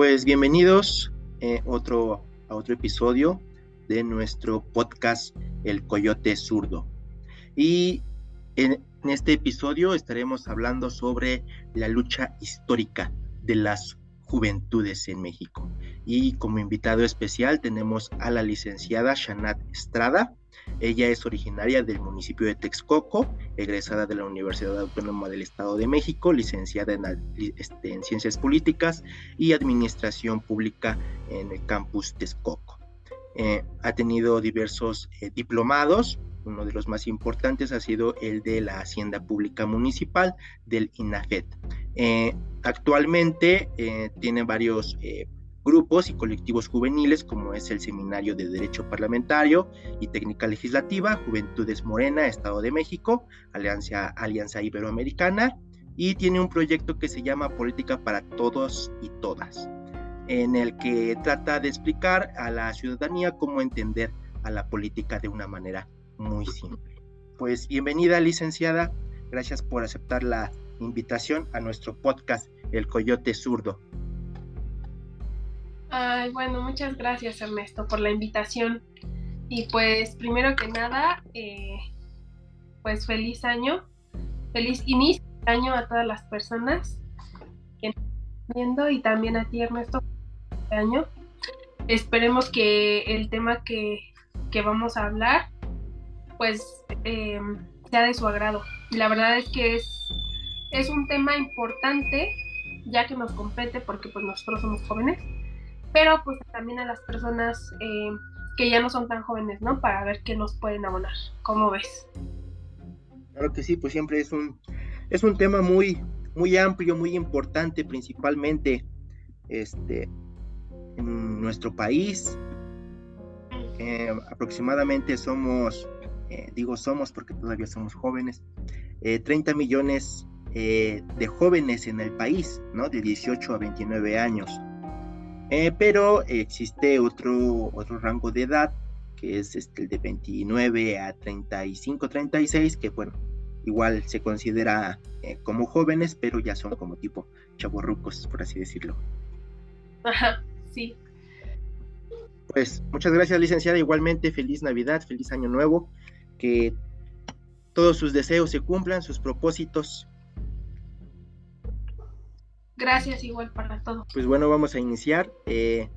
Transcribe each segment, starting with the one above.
Pues bienvenidos eh, otro, a otro episodio de nuestro podcast El Coyote Zurdo. Y en, en este episodio estaremos hablando sobre la lucha histórica de las juventudes en México. Y como invitado especial tenemos a la licenciada Shanat Estrada. Ella es originaria del municipio de Texcoco, egresada de la Universidad Autónoma del Estado de México, licenciada en, este, en Ciencias Políticas y Administración Pública en el campus Texcoco. Eh, ha tenido diversos eh, diplomados, uno de los más importantes ha sido el de la Hacienda Pública Municipal del INAFET. Eh, actualmente tiene varios grupos y colectivos juveniles como es el Seminario de Derecho Parlamentario y Técnica Legislativa, Juventudes Morena, Estado de México, Alianza, Alianza Iberoamericana y tiene un proyecto que se llama Política para Todos y Todas, en el que trata de explicar a la ciudadanía cómo entender a la política de una manera muy simple. Pues bienvenida licenciada, gracias por aceptar la invitación a nuestro podcast El Coyote Zurdo. Ay, bueno, muchas gracias Ernesto por la invitación. Y pues primero que nada, eh, pues feliz año, feliz inicio de año a todas las personas que están viendo y también a ti Ernesto, este año. Esperemos que el tema que, vamos a hablar pues em, sea de su agrado. La verdad es que es, es un tema importante ya que nos compete porque pues nosotros somos jóvenes pero pues también a las personas eh, que ya no son tan jóvenes, ¿no? Para ver qué nos pueden abonar. ¿Cómo ves? Claro que sí, pues siempre es un, es un tema muy, muy amplio, muy importante, principalmente este, en nuestro país. Eh, aproximadamente somos, eh, digo somos porque todavía somos jóvenes, 30 millones de jóvenes en el país, ¿no? De 18 a 29 años. Eh, pero existe otro, otro rango de edad, que es este, el de 29 a 35, 36, que bueno, igual se considera eh, como jóvenes, pero ya son como tipo chavorrucos, por así decirlo. Ajá, sí. Pues muchas gracias, licenciada. Igualmente, feliz Navidad, feliz Año Nuevo. Que todos sus deseos se cumplan, sus propósitos Gracias igual para todo. Pues bueno, vamos a iniciar. Eh,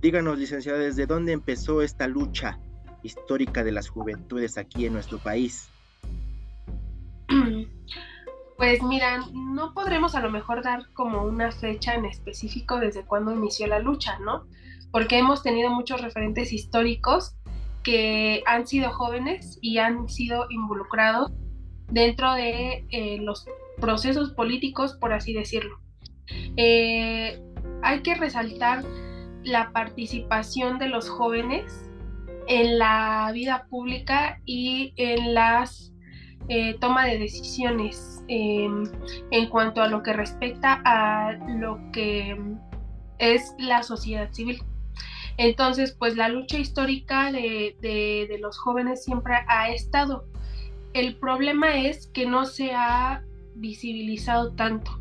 díganos, licenciada, ¿desde dónde empezó esta lucha histórica de las juventudes aquí en nuestro país? Pues mira, no podremos a lo mejor dar como una fecha en específico desde cuándo inició la lucha, ¿no? Porque hemos tenido muchos referentes históricos que han sido jóvenes y han sido involucrados dentro de eh, los procesos políticos, por así decirlo. Eh, hay que resaltar la participación de los jóvenes en la vida pública y en las eh, toma de decisiones em, en cuanto a lo que respecta a lo que es la sociedad civil. Entonces, pues la lucha histórica de los jóvenes siempre ha estado. El problema es que no se ha visibilizado tanto.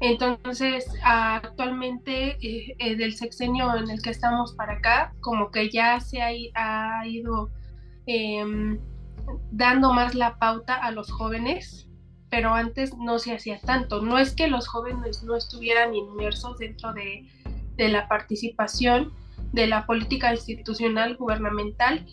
Entonces, actualmente, eh, eh, del sexenio en el que estamos para acá, como que ya se ha, ido em, dando más la pauta a los jóvenes, pero antes no se hacía tanto. No es que los jóvenes no estuvieran inmersos dentro de, la participación de la política institucional gubernamental,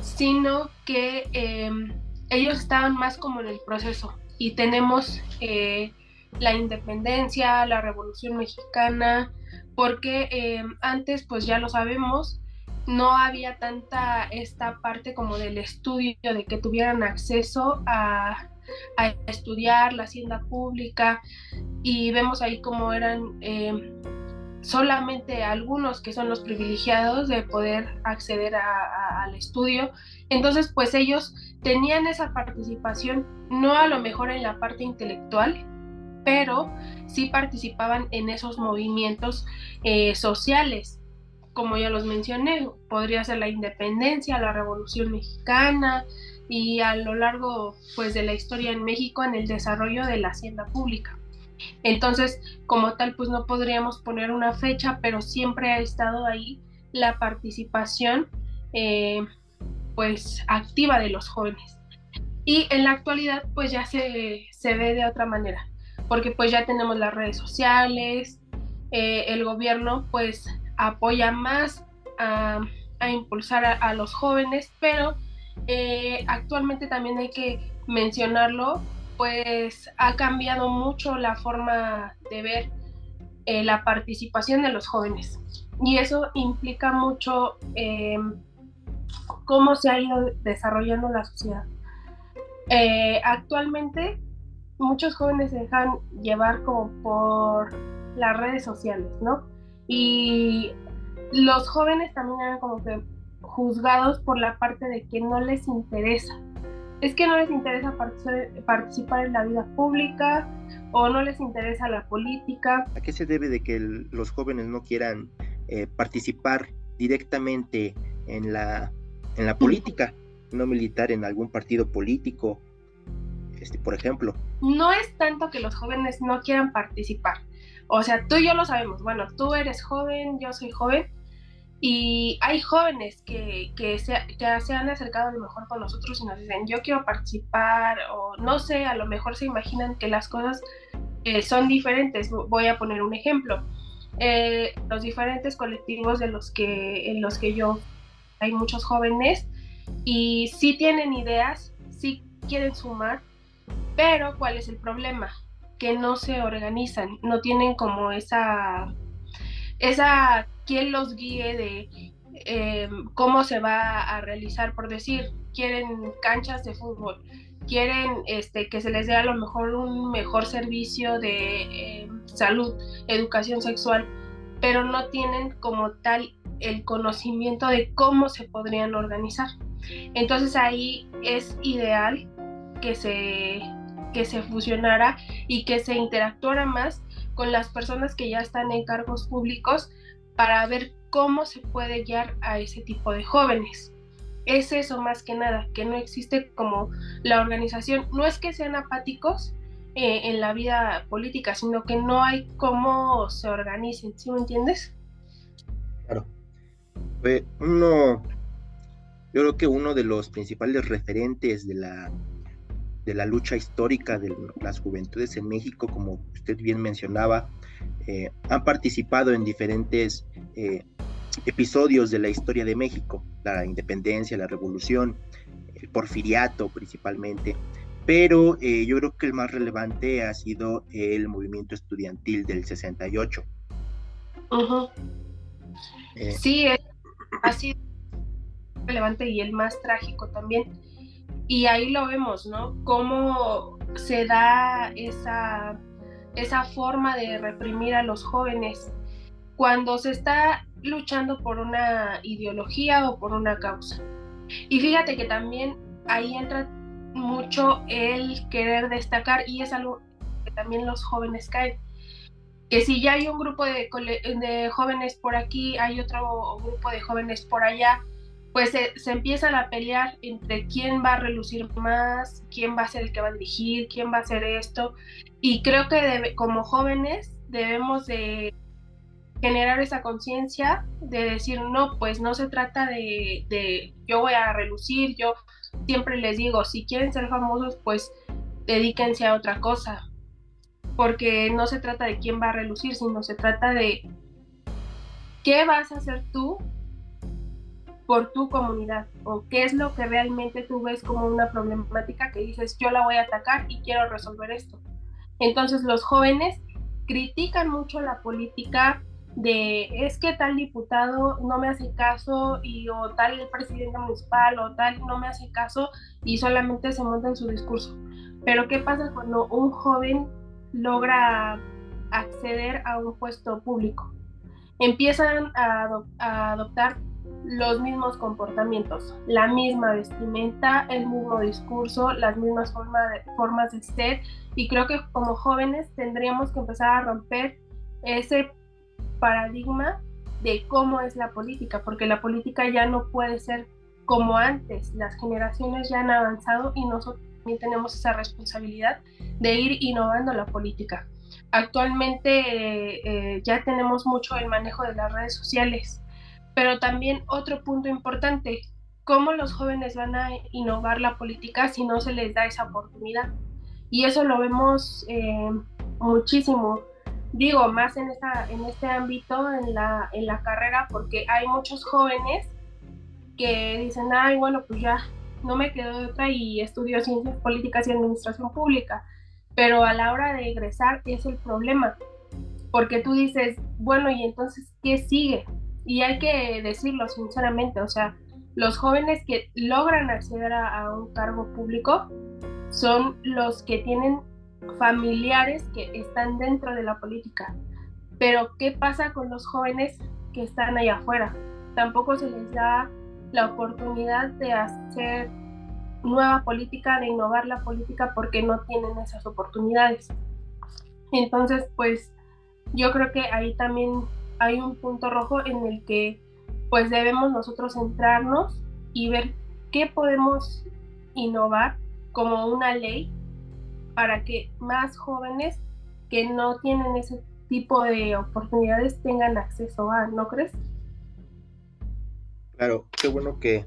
sino que em, ellos estaban más como en el proceso. Y tenemos eh, la independencia, la revolución mexicana, porque eh, antes, pues ya lo sabemos, no había tanta esta parte como del estudio, de que tuvieran acceso a, estudiar la hacienda pública. Y vemos ahí como eran eh, solamente algunos que son los privilegiados de poder acceder al estudio. Entonces, pues ellos tenían esa participación, no a lo mejor en la parte intelectual, pero sí participaban en esos movimientos eh, sociales. Como ya los mencioné, podría ser la independencia, la revolución mexicana y a lo largo pues de la historia en México en el desarrollo de la hacienda pública. Entonces, como tal, pues no podríamos poner una fecha, pero siempre ha estado ahí la participación eh, pues activa de los jóvenes. Y en la actualidad pues ya se, se, ve de otra manera, porque pues ya tenemos las redes sociales, eh, el gobierno pues apoya más a, impulsar a, los jóvenes, pero eh, actualmente también hay que mencionarlo, pues ha cambiado mucho la forma de ver la participación de los jóvenes y eso implica mucho eh, cómo se ha ido desarrollando la sociedad. Eh, actualmente muchos jóvenes se dejan llevar como por las redes sociales, ¿no? Y los jóvenes también eran como que juzgados por la parte de que no les interesa. Es que no les interesa participar en la vida pública o no les interesa la política. ¿A qué se debe de que los jóvenes no quieran eh, participar directamente en la, en la política, no militar en algún partido político, este, por ejemplo. No es tanto que los jóvenes no quieran participar. O sea, tú y yo lo sabemos. Bueno, tú eres joven, yo soy joven. Y hay jóvenes que, que, se, que se han acercado a lo mejor con nosotros y nos dicen, yo quiero participar, o no sé, a lo mejor se imaginan que las cosas eh, son diferentes. Voy a poner un ejemplo eh, los diferentes colectivos de los que, en los que yo hay muchos jóvenes y sí tienen ideas, sí quieren sumar, pero ¿cuál es el problema? Que no se organizan, no tienen como esa, esa quien los guíe de eh, cómo se va a realizar, por decir, quieren canchas de fútbol, quieren este, que se les dé a lo mejor un mejor servicio de eh, salud, educación sexual, pero no tienen como tal el conocimiento de cómo se podrían organizar. Entonces ahí es ideal que se, que se fusionara y que se interactuara más con las personas que ya están en cargos públicos para ver cómo se puede guiar a ese tipo de jóvenes es eso más que nada, que no existe como la organización. No es que sean apáticos eh, en la vida política, sino que no hay cómo se organicen, ¿sí me entiendes? Claro. uno, yo creo que uno de los principales referentes de la, de la lucha histórica de las juventudes en México, como usted bien mencionaba, eh, han participado en diferentes eh, episodios de la historia de México, la independencia, la revolución, el porfiriato principalmente, pero eh, yo creo que el más relevante ha sido el movimiento estudiantil del 68. Eh, sí, ha sido relevante y el más trágico también. Y ahí lo vemos, ¿no? Cómo se da esa, esa forma de reprimir a los jóvenes cuando se está luchando por una ideología o por una causa. Y fíjate que también ahí entra mucho el querer destacar y es algo que también los jóvenes caen. Que si ya hay un grupo de, jóvenes por aquí, hay otro grupo de jóvenes por allá, pues se, se, empiezan a pelear entre quién va a relucir más, quién va a ser el que va a dirigir, quién va a hacer esto. Y creo que como jóvenes debemos de generar esa conciencia de decir, no, pues no se trata de, de, yo voy a relucir, yo siempre les digo, si quieren ser famosos, pues dedíquense a otra cosa, porque no se trata de quién va a relucir, sino se trata de qué vas a hacer tú por tu comunidad o qué es lo que realmente tú ves como una problemática que dices yo la voy a atacar y quiero resolver esto. Entonces los jóvenes critican mucho la política, de es que tal diputado no me hace caso y o tal presidente municipal o tal no me hace caso y solamente se monta en su discurso. Pero ¿qué pasa cuando un joven logra acceder a un puesto público? Empiezan a, adoptar los mismos comportamientos, la misma vestimenta, el mismo discurso, las mismas formas de ser. Y creo que como jóvenes tendríamos que empezar a romper ese paradigma de cómo es la política, porque la política ya no puede ser como antes, las generaciones ya han avanzado y nosotros también tenemos esa responsabilidad de ir innovando la política. actualmente eh, ya tenemos mucho el manejo de las redes sociales, pero también otro punto importante, cómo los jóvenes van a innovar la política si no se les da esa oportunidad. Y eso lo vemos eh, muchísimo, digo, más en, esta, en este ámbito, en la, en la carrera, porque hay muchos jóvenes que dicen, ay, bueno, pues ya no me quedo de otra y estudio ciencias políticas y administración pública pero a la hora de egresar es el problema, porque tú dices, bueno, y entonces, ¿qué sigue? Y hay que decirlo sinceramente, o sea, los jóvenes que logran acceder a, un cargo público son los que tienen familiares que están dentro de la política. Pero ¿qué pasa con los jóvenes que están allá afuera? Tampoco se les da la oportunidad de hacer nueva política, de innovar la política porque no tienen esas oportunidades. Entonces, pues yo creo que ahí también hay un punto rojo en el que pues debemos nosotros centrarnos y ver qué podemos innovar como una ley para que más jóvenes que no tienen ese tipo de oportunidades tengan acceso a, ¿no crees? Claro, qué bueno que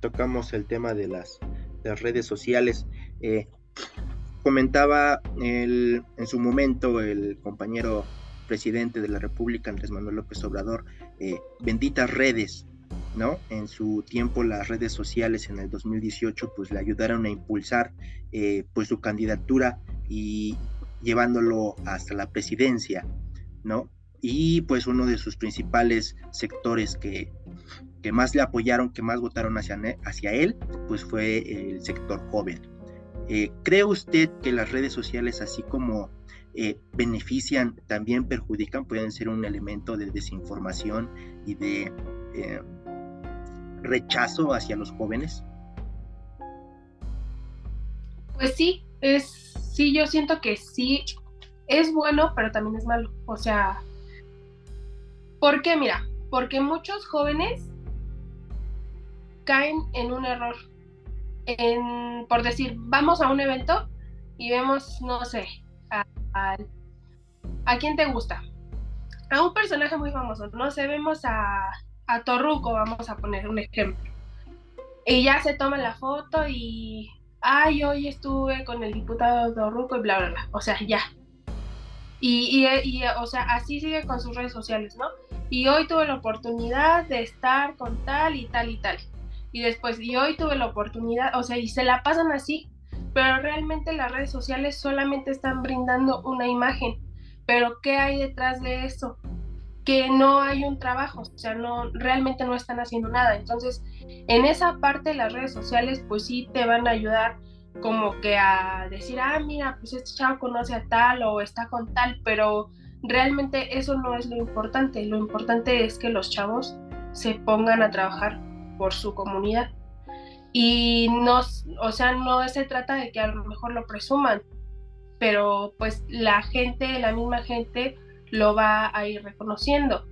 tocamos el tema de las redes sociales. Eh, comentaba en su momento el compañero presidente de la República, Andrés Manuel López Obrador, eh, benditas redes, ¿no? En su tiempo las redes sociales en el 2018 pues le ayudaron a impulsar eh, pues su candidatura y llevándolo hasta la presidencia, ¿no? Y pues uno de sus principales sectores que que más le apoyaron, que más votaron hacia, hacia él, pues fue el sector joven. Eh, ¿Cree usted que las redes sociales, así como eh, benefician, también perjudican, pueden ser un elemento de desinformación y de eh, rechazo hacia los jóvenes? Pues sí, es, sí, yo siento que sí, es bueno, pero también es malo. O sea, ¿por qué? Mira, porque muchos jóvenes caen en un error. Por decir, vamos a un evento y vemos, no sé, a, a, quién te gusta. A un personaje muy famoso, no sé, vemos a, a Torruco, vamos a poner un ejemplo. Y ya se toma la foto y, ay, hoy estuve con el diputado Torruco y bla, bla, bla. O sea, ya. Y, y, y, o sea, así sigue con sus redes sociales, ¿no? Y hoy tuve la oportunidad de estar con tal y tal y tal y después, y hoy tuve la oportunidad, o sea, y se la pasan así, pero realmente las redes sociales solamente están brindando una imagen, pero ¿qué hay detrás de eso? Que no hay un trabajo, o sea, no, realmente no están haciendo nada. Entonces, en esa parte las redes sociales, pues sí te van a ayudar como que a decir, ah, mira, pues este chavo conoce a tal o está con tal, pero realmente eso no es lo importante. Lo importante es que los chavos se pongan a trabajar por su comunidad. Y no, o sea, no se trata de que a lo mejor lo presuman, pero pues la gente, la misma gente lo va a ir reconociendo.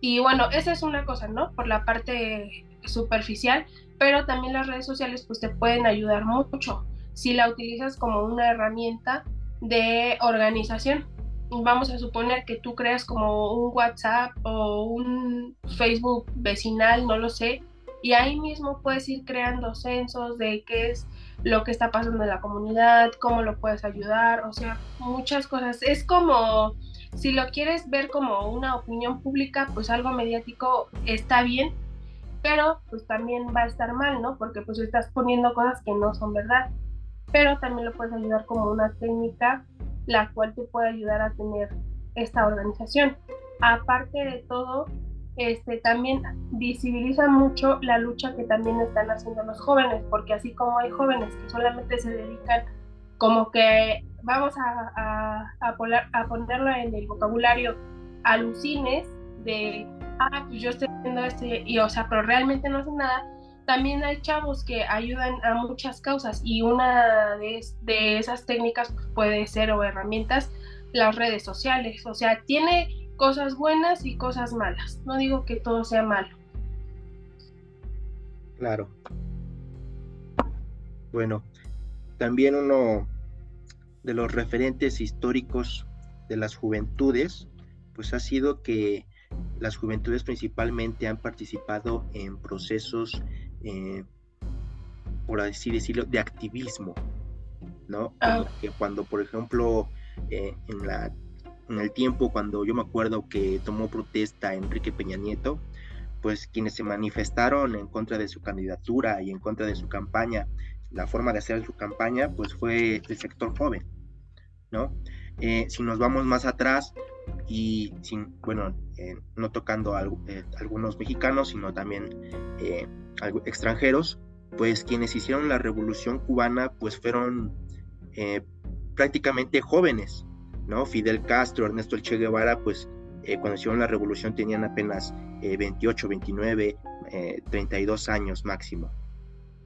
Y bueno, esa es una cosa, ¿no? Por la parte superficial, pero también las redes sociales pues te pueden ayudar mucho si la utilizas como una herramienta de organización. Vamos a suponer que tú creas como un WhatsApp o un Facebook vecinal, no lo sé, y ahí mismo puedes ir creando censos de qué es lo que está pasando en la comunidad, cómo lo puedes ayudar, o sea, muchas cosas. Es como, si lo quieres ver como una opinión pública, pues algo mediático está bien, pero pues también va a estar mal, ¿no? Porque pues estás poniendo cosas que no son verdad, pero también lo puedes ayudar como una técnica la cual te puede ayudar a tener esta organización. Aparte de todo, este, también visibiliza mucho la lucha que también están haciendo los jóvenes, porque así como hay jóvenes que solamente se dedican como que vamos a, a, ponerlo en el vocabulario alucines de, ah, pues yo estoy haciendo esto, y o sea, pero realmente no hacen nada, también hay chavos que ayudan a muchas causas y una de, de esas técnicas puede ser o herramientas las redes sociales, o sea, tiene cosas buenas y cosas malas. No digo que todo sea malo. Claro. Bueno, también uno de los referentes históricos de las juventudes, pues ha sido que las juventudes principalmente han participado en procesos, eh, por así decirlo, de activismo, ¿no? Ah. Que cuando, por ejemplo, eh, en, la, en el tiempo cuando yo me acuerdo que tomó protesta Enrique Peña Nieto, pues quienes se manifestaron en contra de su candidatura y en contra de su campaña, la forma de hacer su campaña, pues fue el sector joven, ¿no? Eh, si nos vamos más atrás y sin, bueno, eh, no tocando a, eh, algunos mexicanos, sino también extranjeros, pues quienes hicieron la revolución cubana, pues fueron prácticamente jóvenes, ¿no? Fidel Castro, Ernesto El Che Guevara, pues cuando hicieron la revolución tenían apenas 28, 29, 32 años máximo.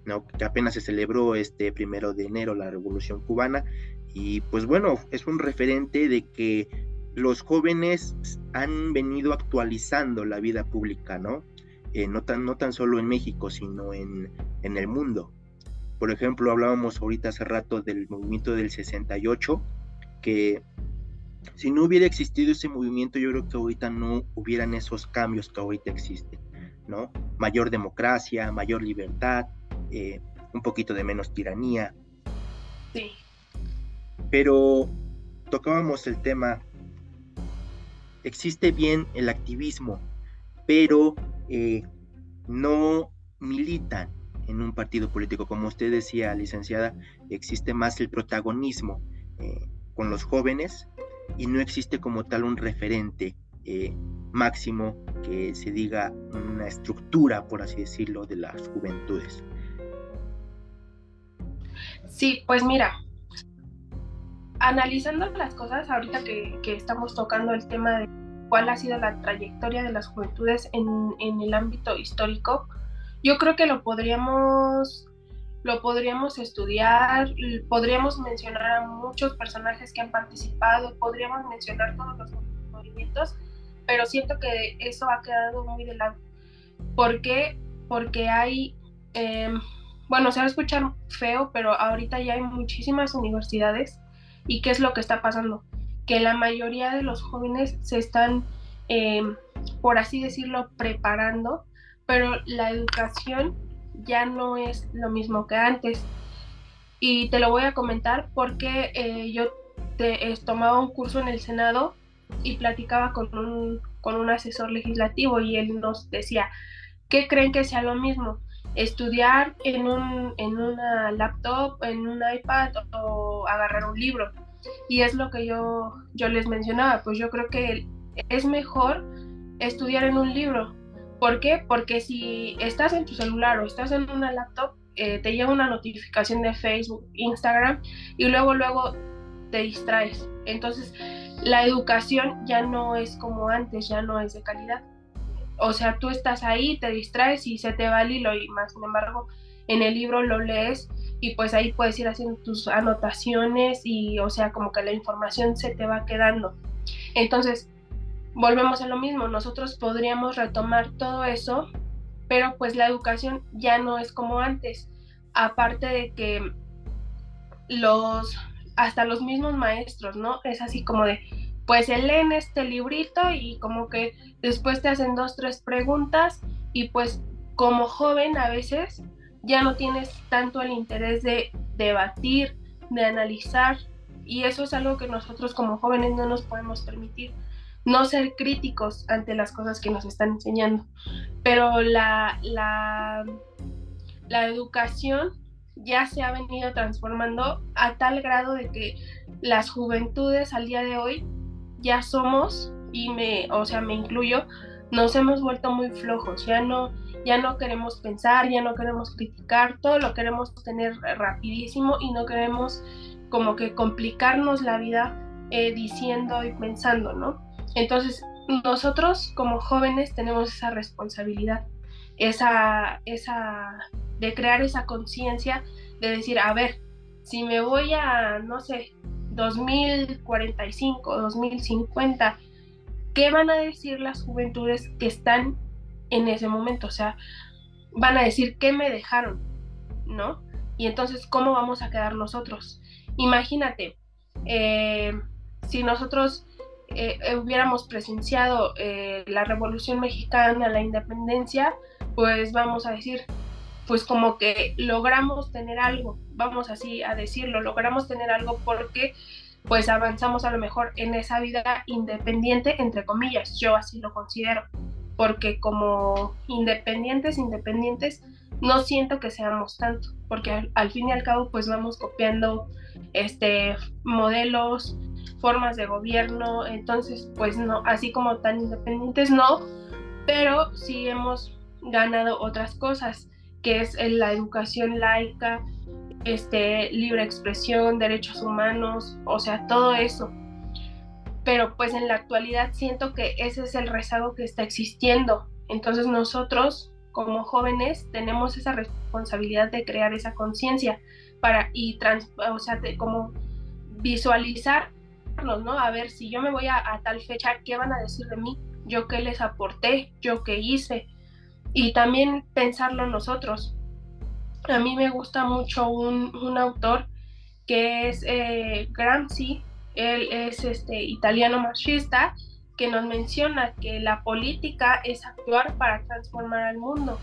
¿no? que apenas se celebró este primero de enero la revolución cubana y pues bueno, es un referente de que los jóvenes han venido actualizando la vida pública, ¿no? Eh, no, tan, no tan solo en México, sino en, en el mundo. Por ejemplo, hablábamos ahorita hace rato del movimiento del 68, que si no hubiera existido ese movimiento, yo creo que ahorita no hubieran esos cambios que ahorita existen, ¿no? Mayor democracia, mayor libertad, eh, un poquito de menos tiranía. Sí pero tocábamos el tema, existe bien el activismo, pero eh, no militan en un partido político. Como usted decía, licenciada, existe más el protagonismo eh, con los jóvenes y no existe como tal un referente eh, máximo que se diga una estructura, por así decirlo, de las juventudes. Sí, pues mira, analizando las cosas, ahorita que, estamos tocando el tema de cuál ha sido la trayectoria de las juventudes en, el ámbito histórico, yo creo que lo podríamos, lo podríamos estudiar, podríamos mencionar a muchos personajes que han participado, podríamos mencionar todos los movimientos, pero siento que eso ha quedado muy de lado. ¿Por qué? Porque hay, em, bueno, se va a escuchar feo, pero ahorita ya hay muchísimas universidades ¿Y qué es lo que está pasando? Que la mayoría de los jóvenes se están, eh, por así decirlo, preparando, pero la educación ya no es lo mismo que antes. Y te lo voy a comentar porque eh, yo te, tomaba un curso en el Senado y platicaba con un, con un asesor legislativo y él nos decía, ¿qué creen que sea lo mismo? estudiar en, un, en una laptop, en un iPad o agarrar un libro. Y es lo que yo, yo les mencionaba, pues yo creo que es mejor estudiar en un libro. ¿Por qué? Porque si estás en tu celular o estás en una laptop, eh, te llega una notificación de Facebook, Instagram y luego, luego te distraes. Entonces, la educación ya no es como antes, ya no es de calidad o sea, tú estás ahí, te distraes y se te va el hilo y más, sin embargo, en el libro lo lees y pues ahí puedes ir haciendo tus anotaciones y, o sea, como que la información se te va quedando. Entonces, volvemos a lo mismo, nosotros podríamos retomar todo eso, pero pues la educación ya no es como antes. Aparte de que los, hasta los mismos maestros, ¿no? Es así como de, pues leen este librito y como que después te hacen dos, tres preguntas y pues como joven a veces ya no tienes tanto el interés de debatir, de analizar y eso es algo que nosotros como jóvenes no nos podemos permitir, no ser críticos ante las cosas que nos están enseñando. Pero la, la, educación ya se ha venido transformando a tal grado de que las juventudes al día de hoy ya somos, y me, o sea, me incluyo, nos hemos vuelto muy flojos, ya no, ya no queremos pensar, ya no queremos criticar, todo lo queremos tener rapidísimo y no queremos como que complicarnos la vida eh, diciendo y pensando, ¿no? Entonces, nosotros como jóvenes tenemos esa responsabilidad, esa, esa, de crear esa conciencia de decir, a ver, si me voy a, no sé, 2045, 2050, ¿qué van a decir las juventudes que están en ese momento? O sea, van a decir, ¿qué me dejaron? ¿No? Y entonces, ¿cómo vamos a quedar nosotros? Imagínate, eh, si nosotros eh, hubiéramos presenciado eh, la Revolución Mexicana, la independencia, pues vamos a decir, pues como que logramos tener algo, vamos así a decirlo, logramos tener algo porque pues avanzamos a lo mejor en esa vida independiente, entre comillas, yo así lo considero, porque como independientes, independientes, no siento que seamos tanto, porque al, al fin y al cabo pues vamos copiando este modelos, formas de gobierno, entonces pues no, así como tan independientes no, pero sí hemos ganado otras cosas, que es la educación laica, este, libre expresión, derechos humanos, o sea, todo eso. Pero pues en la actualidad siento que ese es el rezago que está existiendo. Entonces nosotros como jóvenes tenemos esa responsabilidad de crear esa conciencia para y trans, o sea, como visualizar ¿no? A ver, si yo me voy a, tal fecha, ¿qué van a decir de mí? ¿Yo qué les aporté? ¿Yo qué hice? Y también pensarlo nosotros. A mí me gusta mucho un, autor que es eh, Gramsci, él es este italiano machista, que nos menciona que la política es actuar para transformar al mundo.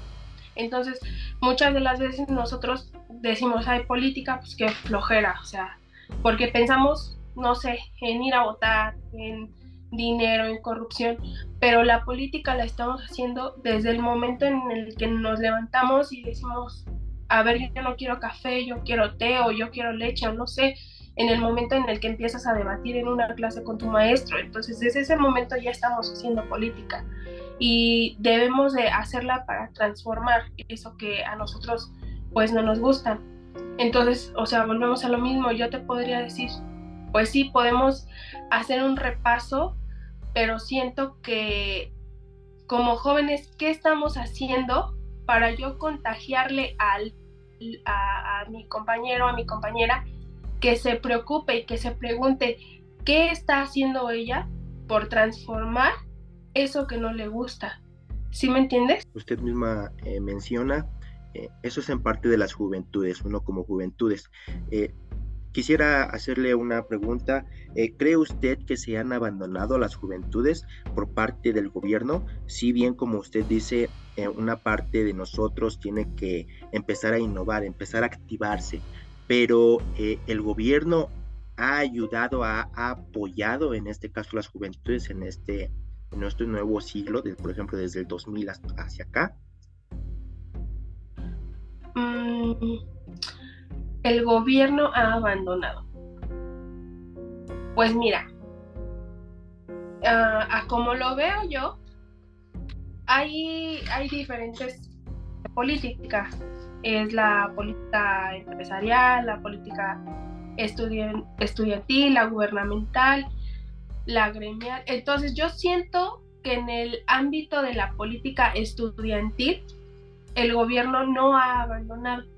Entonces, muchas de las veces nosotros decimos, hay política, pues qué flojera, o sea, porque pensamos no sé, en ir a votar, en dinero, en corrupción, pero la política la estamos haciendo desde el momento en el que nos levantamos y decimos, a ver, yo no quiero café, yo quiero té o yo quiero leche o no sé, en el momento en el que empiezas a debatir en una clase con tu maestro. Entonces, desde ese momento ya estamos haciendo política y debemos de hacerla para transformar eso que a nosotros pues no nos gusta. Entonces, o sea, volvemos a lo mismo, yo te podría decir, pues sí, podemos hacer un repaso, pero siento que como jóvenes, ¿qué estamos haciendo para yo contagiarle al, a, mi compañero, a mi compañera, que se preocupe y que se pregunte qué está haciendo ella por transformar eso que no le gusta? ¿Sí me entiendes? Usted misma eh, menciona, eh, eso es en parte de las juventudes, uno como juventudes. Eh, Quisiera hacerle una pregunta. Eh, ¿Cree usted que se han abandonado las juventudes por parte del gobierno? Si bien, como usted dice, eh, una parte de nosotros tiene que empezar a innovar, empezar a activarse, pero eh, el gobierno ha ayudado, ha, apoyado en este caso las juventudes en este, en nuestro nuevo siglo, por ejemplo, desde el 2000 hacia acá. Mm, el gobierno ha abandonado? Pues mira, a como lo veo yo, hay, hay diferentes políticas. Es la política empresarial, la política estudiantil, la gubernamental, la gremial. Entonces yo siento que en el ámbito de la política estudiantil, el gobierno no ha abandonado.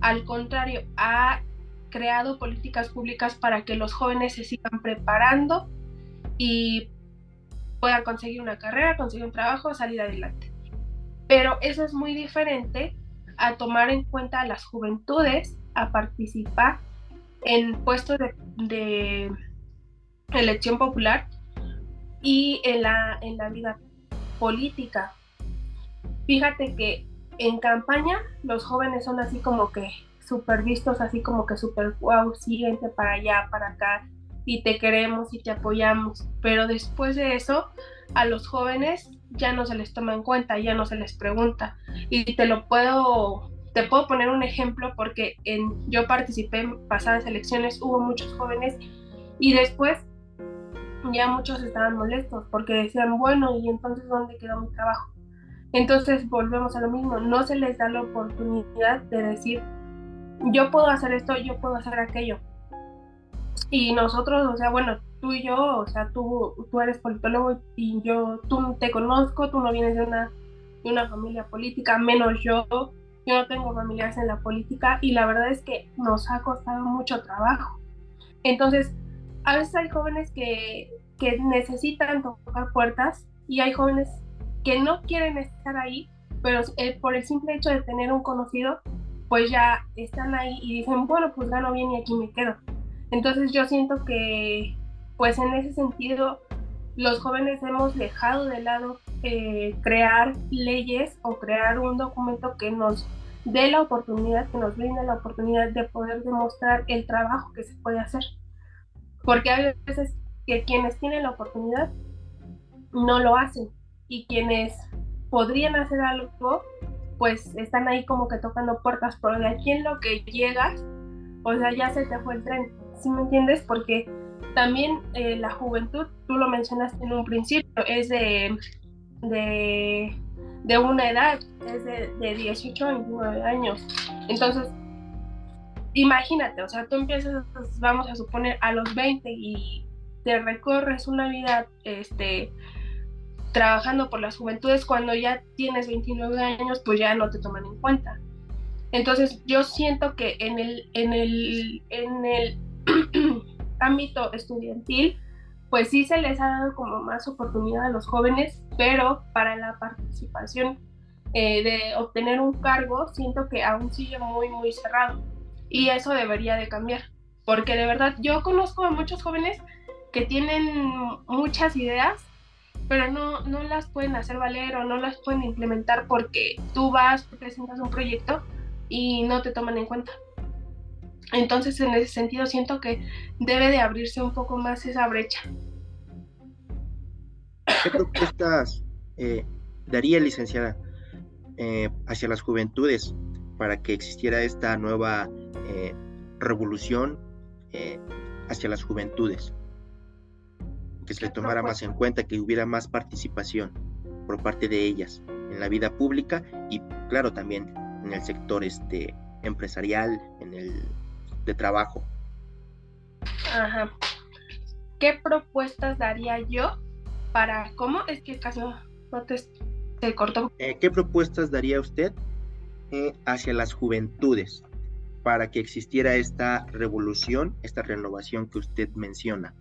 Al contrario, ha creado políticas públicas para que los jóvenes se sigan preparando y puedan conseguir una carrera, conseguir un trabajo, salir adelante. Pero eso es muy diferente a tomar en cuenta a las juventudes, a participar en puestos de, elección popular y en la, en la vida política. Fíjate que en campaña los jóvenes son así como que súper vistos, así como que súper wow, siguiente para allá, para acá, y te queremos y te apoyamos. Pero después de eso, a los jóvenes ya no se les toma en cuenta, ya no se les pregunta. Y te lo puedo, te puedo poner un ejemplo porque en, yo participé en pasadas elecciones, hubo muchos jóvenes y después ya muchos estaban molestos porque decían, bueno, ¿y entonces dónde quedó mi trabajo? Entonces volvemos a lo mismo, no se les da la oportunidad de decir, yo puedo hacer esto, yo puedo hacer aquello. Y nosotros, o sea, bueno, tú y yo, o sea, tú, tú eres politólogo y yo, tú te conozco, tú no vienes de una, de una familia política, menos yo, yo no tengo familiares en la política y la verdad es que nos ha costado mucho trabajo. Entonces, a veces hay jóvenes que, que necesitan tocar puertas y hay jóvenes que no quieren estar ahí, pero eh, por el simple hecho de tener un conocido, pues ya están ahí y dicen, bueno, pues gano bien y aquí me quedo. Entonces yo siento que, pues en ese sentido, los jóvenes hemos dejado de lado eh, crear leyes o crear un documento que nos dé la oportunidad, que nos brinde la oportunidad de poder demostrar el trabajo que se puede hacer. Porque hay veces que quienes tienen la oportunidad no lo hacen y quienes podrían hacer algo, pues están ahí como que tocando puertas, pero de aquí en lo que llegas, o sea, ya se te fue el tren, ¿sí me entiendes? Porque también eh, la juventud, tú lo mencionaste en un principio, es de, de, una edad, es de, de 18 a 29 años. Entonces, imagínate, o sea, tú empiezas, vamos a suponer, a los 20 y te recorres una vida este, trabajando por las juventudes, cuando ya tienes 29 años, pues ya no te toman en cuenta. Entonces, yo siento que en el, en el, en el ámbito estudiantil, pues sí se les ha dado como más oportunidad a los jóvenes, pero para la participación eh, de obtener un cargo, siento que aún sigue muy, muy cerrado. Y eso debería de cambiar, porque de verdad yo conozco a muchos jóvenes que tienen muchas ideas, pero no, no las pueden hacer valer o no las pueden implementar porque tú vas, presentas un proyecto y no te toman en cuenta. Entonces, en ese sentido, siento que debe de abrirse un poco más esa brecha. ¿Qué propuestas eh, daría, licenciada, eh, hacia las juventudes para que existiera esta nueva eh, revolución hacia las juventudes? Que se le tomara más en cuenta, que hubiera más participación por parte de ellas en la vida pública y, claro, también en el sector este, empresarial, en el de trabajo. Ajá. ¿Qué propuestas daría yo para cómo es que caso no te, te cortó? Eh, ¿Qué propuestas daría usted eh, hacia las juventudes para que existiera esta revolución, esta renovación que usted menciona?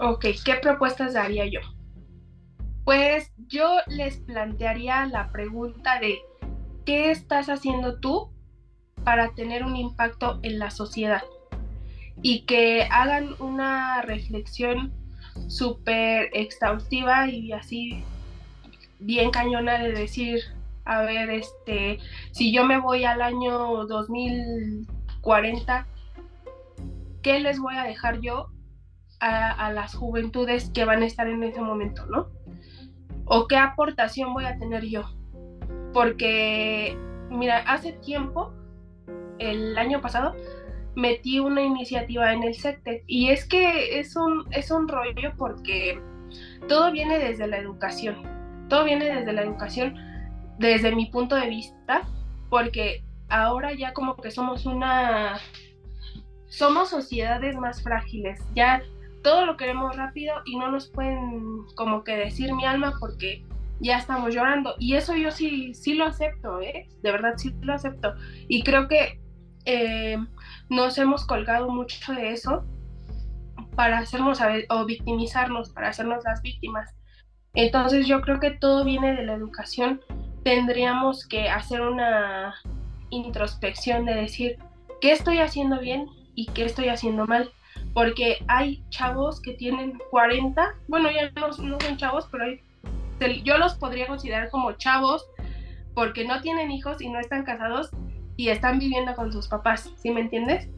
Ok, ¿qué propuestas daría yo? Pues yo les plantearía la pregunta de ¿qué estás haciendo tú para tener un impacto en la sociedad y que hagan una reflexión súper exhaustiva y así bien cañona de decir, a ver, este, si yo me voy al año 2040, ¿qué les voy a dejar yo a, las juventudes que van a estar en ese momento, ¿no? ¿O qué aportación voy a tener yo? Porque, mira, hace tiempo el año pasado metí una iniciativa en el SECTE y es que es un, es un rollo porque todo viene desde la educación, todo viene desde la educación desde mi punto de vista porque ahora ya como que somos una somos sociedades más frágiles, ya todo lo queremos rápido y no nos pueden como que decir mi alma porque ya estamos llorando y eso yo sí sí lo acepto, ¿eh? De verdad sí lo acepto y creo que eh, nos hemos colgado mucho de eso para hacernos o victimizarnos, para hacernos las víctimas. Entonces yo creo que todo viene de la educación. Tendríamos que hacer una introspección de decir qué estoy haciendo bien y qué estoy haciendo mal. Porque hay chavos que tienen 40, bueno, ya no, son chavos, pero yo los podría considerar como chavos porque no tienen hijos y no están casados y están viviendo con sus papás, ¿sí me entiendes?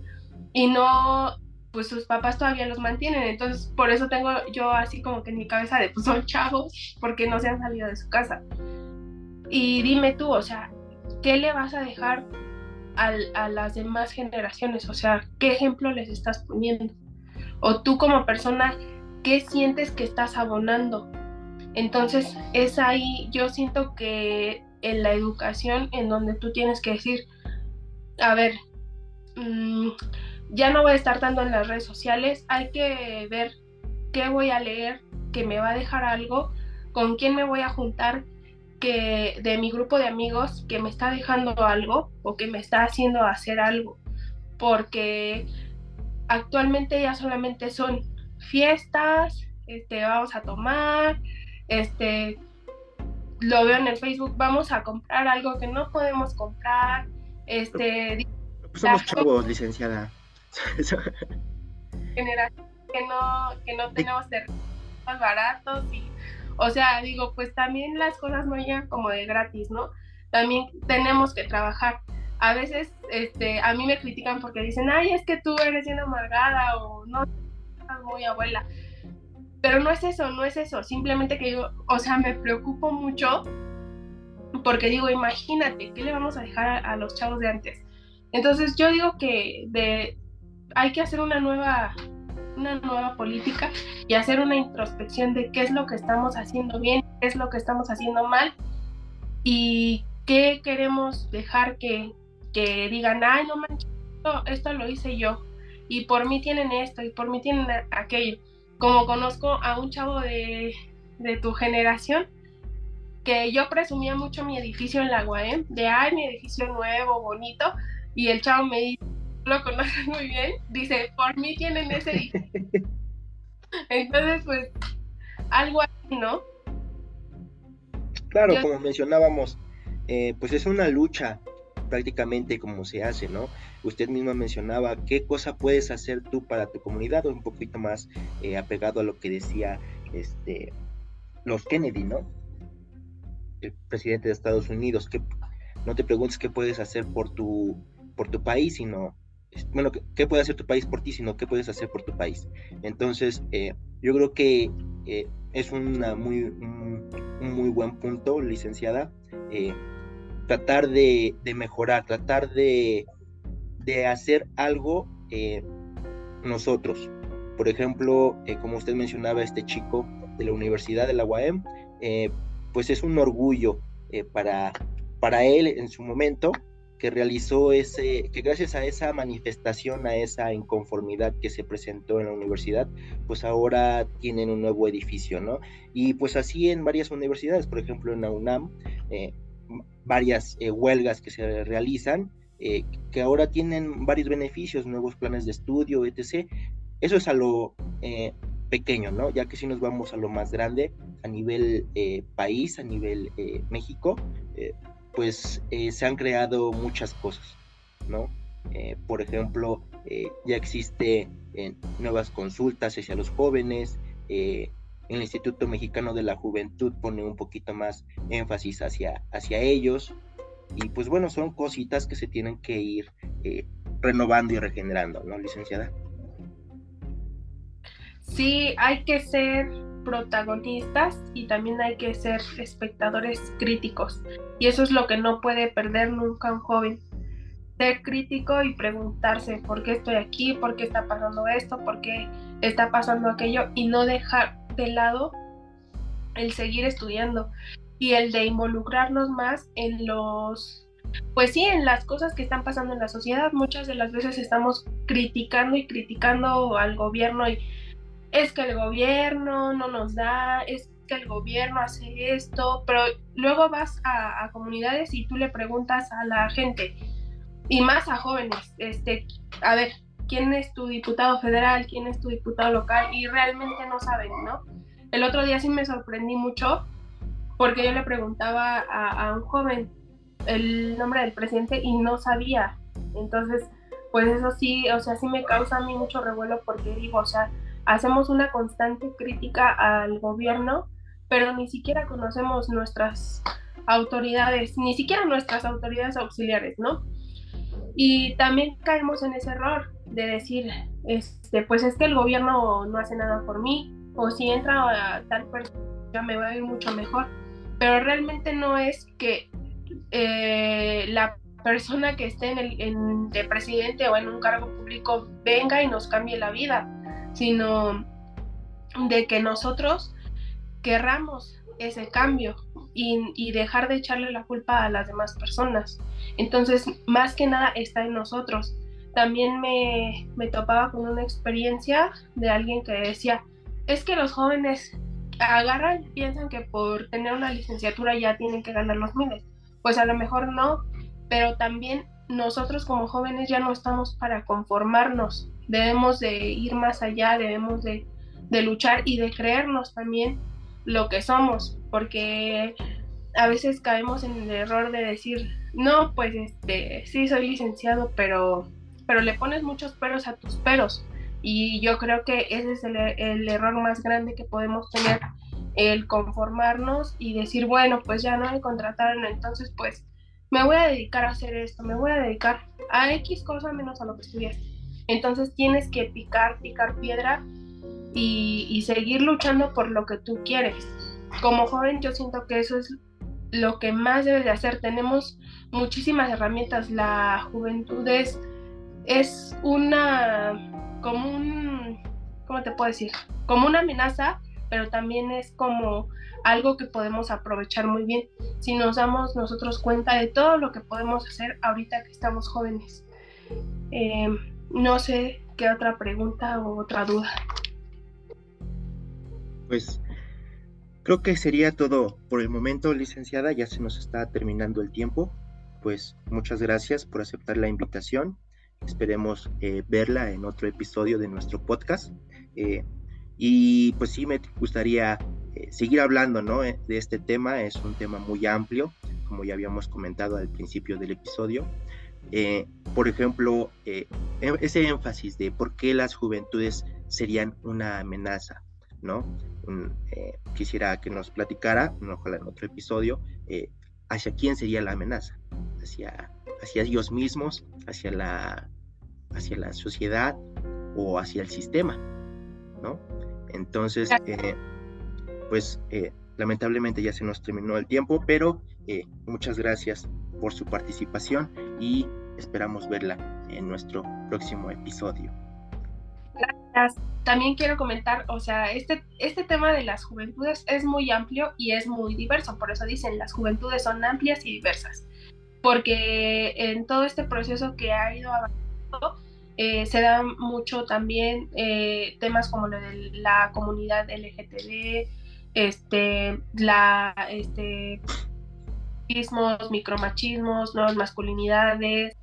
Y no, pues sus papás todavía los mantienen, entonces por eso tengo yo así como que en mi cabeza de, pues son chavos, porque no se han salido de su casa. Y dime tú, o sea, ¿qué le vas a dejar a las demás generaciones? O sea, ¿qué ejemplo les estás poniendo? O tú como persona, ¿qué sientes que estás abonando? Entonces es ahí, yo siento que en la educación en donde tú tienes que decir, a ver, mm, ya no voy a estar tanto en las redes sociales, hay que ver qué voy a leer, que me va a dejar algo, con quién me voy a juntar, que de mi grupo de amigos que me está dejando algo o que me está haciendo hacer algo, porque actualmente ya solamente son fiestas, este, vamos a tomar, este, lo veo en el Facebook, vamos a comprar algo que no podemos comprar, este, pues somos chavos, licenciada. que no, que no tenemos más baratos y, o sea, digo, pues también las cosas no llegan como de gratis, ¿no? También tenemos que trabajar. A veces, este, a mí me critican porque dicen, ay, es que tú eres bien amargada o no, muy abuela. Pero no es eso, no es eso. Simplemente que yo, o sea, me preocupo mucho porque digo, imagínate, ¿qué le vamos a dejar a, los chavos de antes? Entonces yo digo que de, hay que hacer una nueva, una nueva política y hacer una introspección de qué es lo que estamos haciendo bien, qué es lo que estamos haciendo mal y qué queremos dejar que, que digan, ay, no manches, esto, lo hice yo y por mí tienen esto y por mí tienen aquello. Como conozco a un chavo de, de tu generación, que yo presumía mucho mi edificio en la UAM, de ay, mi edificio nuevo, bonito, y el chavo me dice, lo conoces muy bien, dice, por mí tienen ese edificio. Entonces, pues, algo así, ¿no? Claro, como mencionábamos, eh, pues es una lucha prácticamente como se hace, ¿no? Usted misma mencionaba qué cosa puedes hacer tú para tu comunidad, un poquito más eh, apegado a lo que decía este los Kennedy, ¿no? el presidente de Estados Unidos, que no te preguntes qué puedes hacer por tu, por tu país, sino, bueno, qué puede hacer tu país por ti, sino qué puedes hacer por tu país. Entonces, eh, yo creo que eh, es una muy, un, muy buen punto, licenciada, eh, tratar de, mejorar, tratar de, de hacer algo nosotros. Por ejemplo, como usted mencionaba, este chico de la Universidad de la UAM, pues es un orgullo eh, para, para él en su momento que realizó ese, que gracias a esa manifestación, a esa inconformidad que se presentó en la universidad, pues ahora tienen un nuevo edificio, ¿no? Y pues así en varias universidades, por ejemplo en la UNAM, eh, varias eh, huelgas que se realizan, que ahora tienen varios beneficios, nuevos planes de estudio, etc. Eso es a lo pequeño, ¿no? Ya que si nos vamos a lo más grande, a nivel eh, país, a nivel eh, México, eh, pues se han creado muchas cosas, ¿no? por ejemplo, ya existe nuevas consultas hacia los jóvenes, el Instituto Mexicano de la Juventud pone un poquito más énfasis hacia, hacia ellos, y pues bueno, son cositas que se tienen que ir renovando y regenerando, ¿no, licenciada? sí hay que ser protagonistas y también hay que ser espectadores críticos. Y eso es lo que no puede perder nunca un joven. Ser crítico y preguntarse por qué estoy aquí, por qué está pasando esto, por qué está pasando aquello y no dejar de lado el seguir estudiando y el de involucrarnos más en los, pues sí, en las cosas que están pasando en la sociedad. Muchas de las veces estamos criticando y criticando al gobierno y es que el gobierno no nos da, es que el gobierno hace esto, pero luego vas a, comunidades y tú le preguntas a la gente, y más a jóvenes, este, a ver, ¿quién es tu diputado federal? ¿Quién es tu diputado local? Y realmente no saben, ¿no? El otro día sí me sorprendí mucho porque yo le preguntaba a, a un joven el nombre del presidente y no sabía. Entonces, pues eso sí, o sea, sí me causa a mí mucho revuelo porque digo, o sea, hacemos una constante crítica al gobierno, pero ni siquiera conocemos nuestras autoridades, ni siquiera nuestras autoridades auxiliares, ¿no? Y también caemos en ese error de decir, este, pues es que el gobierno no hace nada por mí, o si entra a tal persona me va a ir mucho mejor, pero realmente no es que eh, la persona que esté en el de presidente o en un cargo público venga y nos cambie la vida sino de que nosotros querramos ese cambio y, dejar de echarle la culpa a las demás personas. Entonces, más que nada está en nosotros. También me, me topaba con una experiencia de alguien que decía, es que los jóvenes agarran y piensan que por tener una licenciatura ya tienen que ganar los miles. Pues a lo mejor no, pero también nosotros como jóvenes ya no estamos para conformarnos debemos de ir más allá, debemos de, luchar y de creernos también lo que somos, porque a veces caemos en el error de decir, no, pues este, sí soy licenciado, pero, pero le pones muchos peros a tus peros Y yo creo que ese es el, el error más grande que podemos tener, el conformarnos y decir, bueno, pues ya no me contrataron, entonces pues me voy a dedicar a hacer esto, me voy a dedicar a X cosa menos a lo que estudiaste. Entonces tienes que picar, picar piedra y, y, seguir luchando por lo que tú quieres. Como joven yo siento que eso es lo que más debes de hacer. Tenemos muchísimas herramientas. La juventud es, es una, como un, ¿cómo te puedo decir? Como una amenaza, pero también es como algo que podemos aprovechar muy bien si nos damos nosotros cuenta de todo lo que podemos hacer ahorita que estamos jóvenes. Eh, no sé qué otra pregunta o otra duda. Pues creo que sería todo por el momento, licenciada. Ya se nos está terminando el tiempo. Pues muchas gracias por aceptar la invitación. Esperemos eh, verla en otro episodio de nuestro podcast. Eh, y pues sí, me gustaría eh, seguir hablando ¿no? de este tema. Es un tema muy amplio, como ya habíamos comentado al principio del episodio. por ejemplo, e-, ese énfasis de por qué las juventudes serían una amenaza, ¿no? Eh, quisiera que nos platicara, ojalá en otro episodio, eh, hacia quién sería la amenaza, hacia, hacia ellos mismos, hacia la, hacia la sociedad o hacia el sistema, ¿no? Entonces, eh, pues lamentablemente ya se nos terminó el tiempo, pero muchas gracias por su participación y esperamos verla en nuestro próximo episodio. También quiero comentar, o sea, este, este tema de las juventudes es muy amplio y es muy diverso, por eso dicen, las juventudes son amplias y diversas, porque en todo este proceso que ha ido avanzando, eh, se dan mucho también eh, temas como lo de la comunidad LGTB, este, la, este, micromachismos, nuevas masculinidades,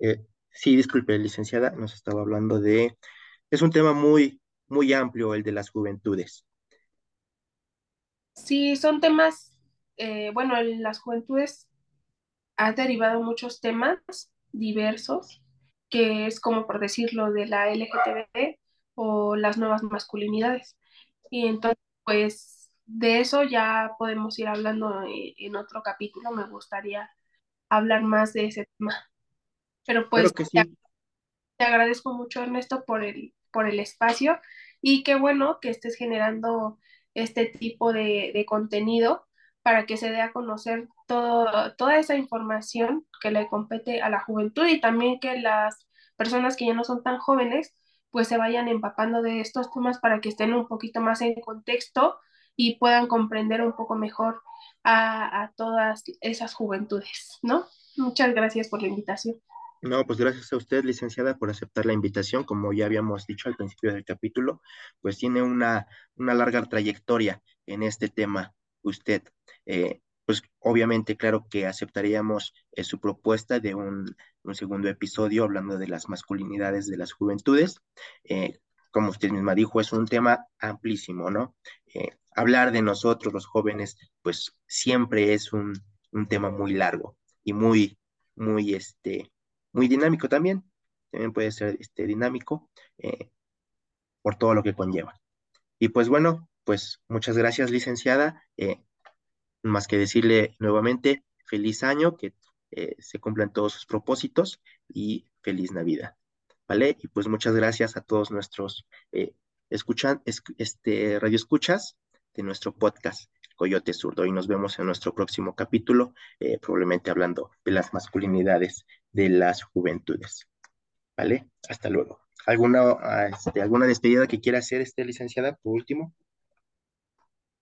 Eh, sí, disculpe, licenciada, nos estaba hablando de... Es un tema muy, muy amplio el de las juventudes. Sí, son temas, eh, bueno, en las juventudes ha derivado muchos temas diversos, que es como por decirlo de la LGTB o las nuevas masculinidades. Y entonces, pues de eso ya podemos ir hablando en, en otro capítulo. Me gustaría hablar más de ese tema. Pero pues te, agradezco mucho, Ernesto, por el, por el espacio y qué bueno que estés generando este tipo de, contenido para que se dé a conocer todo, toda esa información que le compete a la juventud y también que las personas que ya no son tan jóvenes pues se vayan empapando de estos temas para que estén un poquito más en contexto y puedan comprender un poco mejor a, a todas esas juventudes, ¿no? Muchas gracias por la invitación. No, pues gracias a usted, licenciada, por aceptar la invitación. Como ya habíamos dicho al principio del capítulo, pues tiene una, una larga trayectoria en este tema usted. Eh, pues obviamente, claro que aceptaríamos eh, su propuesta de un, segundo episodio hablando de las masculinidades de las juventudes. Eh, como usted misma dijo, es un tema amplísimo, ¿no? hablar de nosotros, los jóvenes, pues siempre es un, un tema muy largo y muy, muy, este, muy dinámico también, también puede ser este, dinámico eh, por todo lo que conlleva. Y pues bueno, pues muchas gracias licenciada, eh, más que decirle nuevamente feliz año, que eh, se cumplan todos sus propósitos y feliz Navidad. ¿Vale? Y pues muchas gracias a todos nuestros escuchan, este, radio escuchas de nuestro podcast Coyote Zurdo y nos vemos en nuestro próximo capítulo, probablemente hablando de las masculinidades de las juventudes. ¿Vale? Hasta luego. ¿Alguna, ah, este, ¿Alguna despedida que quiera hacer, este, licenciada, por último?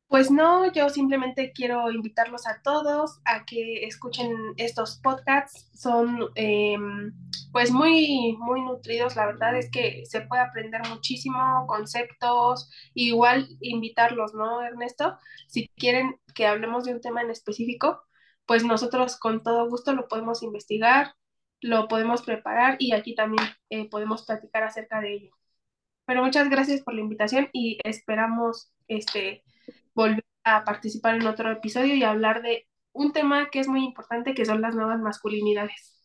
Pues no, yo simplemente quiero invitarlos a todos a que escuchen estos podcasts. Son em, pues muy, muy nutridos. La verdad es que se puede aprender muchísimo, conceptos. Igual invitarlos, ¿no, Ernesto? Si quieren que hablemos de un tema en específico, pues nosotros con todo gusto lo podemos investigar, lo podemos preparar y aquí también eh, podemos platicar acerca de ello. Pero muchas gracias por la invitación y esperamos este, volver a participar en otro episodio y hablar de un tema que es muy importante, que son las nuevas masculinidades.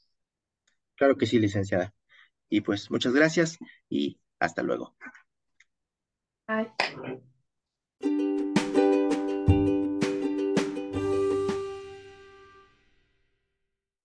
Claro que sí, licenciada. Y pues muchas gracias y hasta luego. Bye.